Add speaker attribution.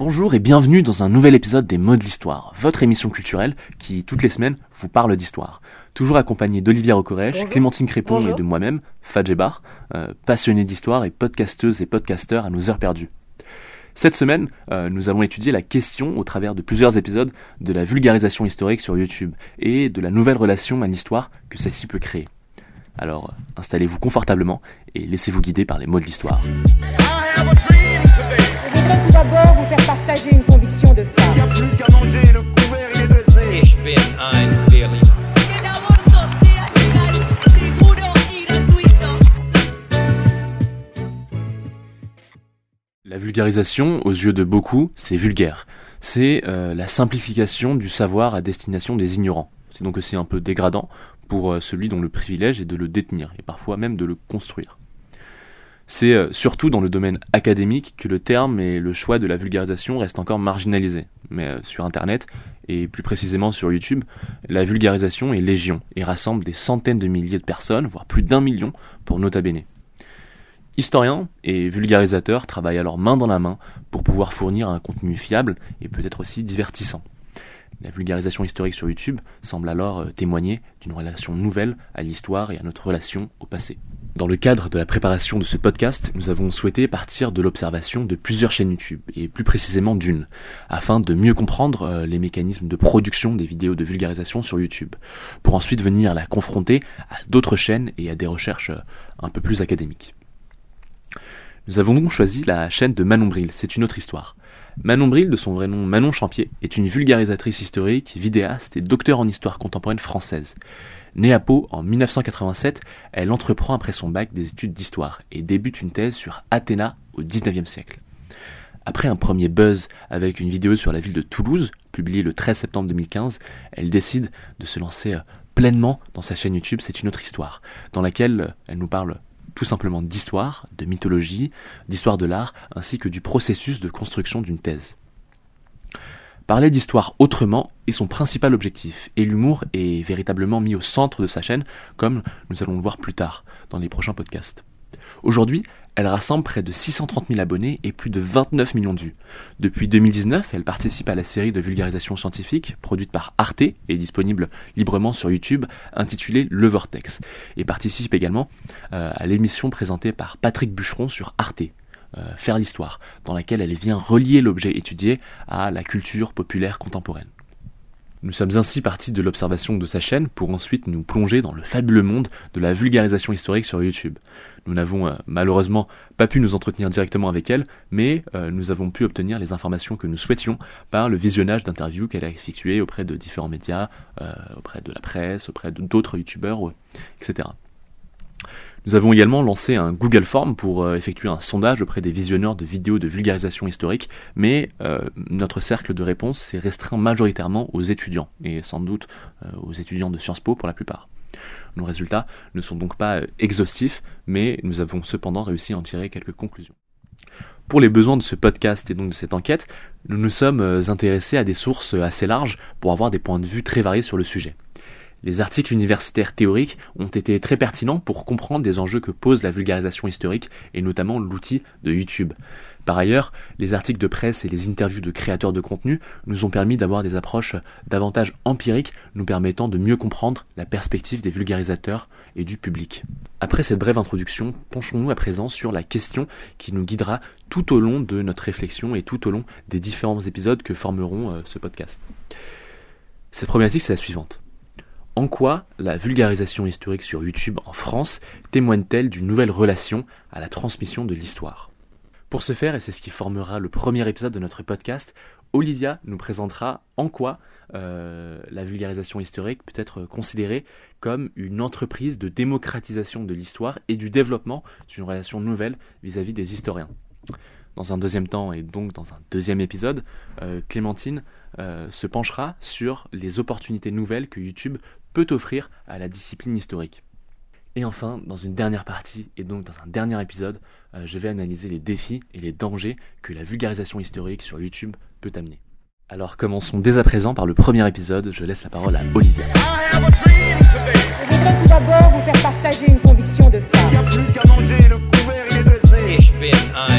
Speaker 1: Bonjour et bienvenue dans un nouvel épisode des Mots de l'Histoire, votre émission culturelle qui, toutes les semaines, vous parle d'histoire. Toujours accompagné d'Olivia Rocorèche, Clémentine Crépon et de moi-même, Fadjebar, euh, passionnée d'histoire et podcasteuse et podcasteurs à nos heures perdues. Cette semaine, euh, nous avons étudié la question, au travers de plusieurs épisodes, de la vulgarisation historique sur YouTube et de la nouvelle relation à l'histoire que celle-ci peut créer. Alors, installez-vous confortablement et laissez-vous guider par les mots de l'histoire.
Speaker 2: Je
Speaker 1: vulgarisation, aux yeux de beaucoup, c'est vulgaire. C'est euh, la simplification du savoir à destination des ignorants. C'est donc aussi un peu dégradant pour euh, celui dont le privilège est de le détenir, et parfois même de le construire. C'est euh, surtout dans le domaine académique que le terme et le choix de la vulgarisation restent encore marginalisés. Mais sur Internet, et plus précisément sur YouTube, la vulgarisation est légion et rassemble des centaines de milliers de personnes, voire plus d'un million, pour Nota Bene. Historiens et vulgarisateurs travaillent alors main dans la main pour pouvoir fournir un contenu fiable et peut-être aussi divertissant. La vulgarisation historique sur YouTube semble alors euh, témoigner d'une relation nouvelle à l'histoire et à notre relation au passé. Dans le cadre de la préparation de ce podcast, nous avons souhaité partir de l'observation de plusieurs chaînes YouTube, et plus précisément d'une, afin de mieux comprendre euh, les mécanismes de production des vidéos de vulgarisation sur YouTube, pour ensuite venir la confronter à d'autres chaînes et à des recherches euh, un peu plus académiques. Nous avons donc choisi la chaîne de Manon Bril, c'est une autre histoire. Manon Bril, de son vrai nom Manon Champier, est une vulgarisatrice historique, vidéaste et docteur en histoire contemporaine française. Née à Pau en 1987, elle entreprend après son bac des études d'histoire et débute une thèse sur Athéna au XIXe siècle. Après un premier buzz avec une vidéo sur la ville de Toulouse, publiée le 13 septembre 2015, elle décide de se lancer euh, pleinement dans sa chaîne YouTube C'est une autre histoire, dans laquelle euh, elle nous parle tout simplement d'histoire, de mythologie, d'histoire de l'art, ainsi que du processus de construction d'une thèse. Parler d'histoire autrement est son principal objectif, et l'humour est véritablement mis au centre de sa chaîne, comme nous allons le voir plus tard dans les prochains podcasts. Aujourd'hui, elle rassemble près de 630 000 abonnés et plus de 29 millions de vues. Depuis 2019, elle participe à la série de vulgarisation scientifique produite par Arte et disponible librement sur YouTube intitulée Le Vortex, et participe également euh, à l'émission présentée par Patrick Bûcheron sur Arte, euh, Faire l'histoire, dans laquelle elle vient relier l'objet étudié à la culture populaire contemporaine. Nous sommes ainsi partis de l'observation de sa chaîne pour ensuite nous plonger dans le fabuleux monde de la vulgarisation historique sur YouTube. Nous n'avons euh, malheureusement pas pu nous entretenir directement avec elle, mais euh, nous avons pu obtenir les informations que nous souhaitions par le visionnage d'interviews qu'elle a effectuées auprès de différents médias, euh, auprès de la presse, auprès d'autres youtubeurs, etc. Nous avons également lancé un Google Form pour euh, effectuer un sondage auprès des visionneurs de vidéos de vulgarisation historique, mais euh, notre cercle de réponse s'est restreint majoritairement aux étudiants, et sans doute euh, aux étudiants de Sciences Po pour la plupart. Nos résultats ne sont donc pas exhaustifs, mais nous avons cependant réussi à en tirer quelques conclusions. Pour les besoins de ce podcast et donc de cette enquête, nous nous sommes intéressés à des sources assez larges pour avoir des points de vue très variés sur le sujet. Les articles universitaires théoriques ont été très pertinents pour comprendre des enjeux que pose la vulgarisation historique et notamment l'outil de YouTube. Par ailleurs, les articles de presse et les interviews de créateurs de contenu nous ont permis d'avoir des approches davantage empiriques nous permettant de mieux comprendre la perspective des vulgarisateurs et du public. Après cette brève introduction, penchons-nous à présent sur la question qui nous guidera tout au long de notre réflexion et tout au long des différents épisodes que formeront euh, ce podcast. Cette problématique, c'est la suivante. En quoi la vulgarisation historique sur YouTube en France témoigne-t-elle d'une nouvelle relation à la transmission de l'histoire? Pour ce faire, et c'est ce qui formera le premier épisode de notre podcast, Olivia nous présentera en quoi euh, la vulgarisation historique peut être considérée comme une entreprise de démocratisation de l'histoire et du développement d'une relation nouvelle vis-à-vis des historiens. Dans un deuxième temps et donc dans un deuxième épisode, euh, Clémentine euh, se penchera sur les opportunités nouvelles que YouTube peut offrir à la discipline historique. Et enfin, dans une dernière partie, et donc dans un dernier épisode, euh, je vais analyser les défis et les dangers que la vulgarisation historique sur YouTube peut amener. Alors commençons dès à présent par le premier épisode, je laisse la parole à Olivia.
Speaker 2: Je voudrais tout d'abord vous faire partager une conviction de
Speaker 3: a
Speaker 2: femme.
Speaker 3: plus qu'à manger, le couvert il est dressé.
Speaker 4: Ich bin ein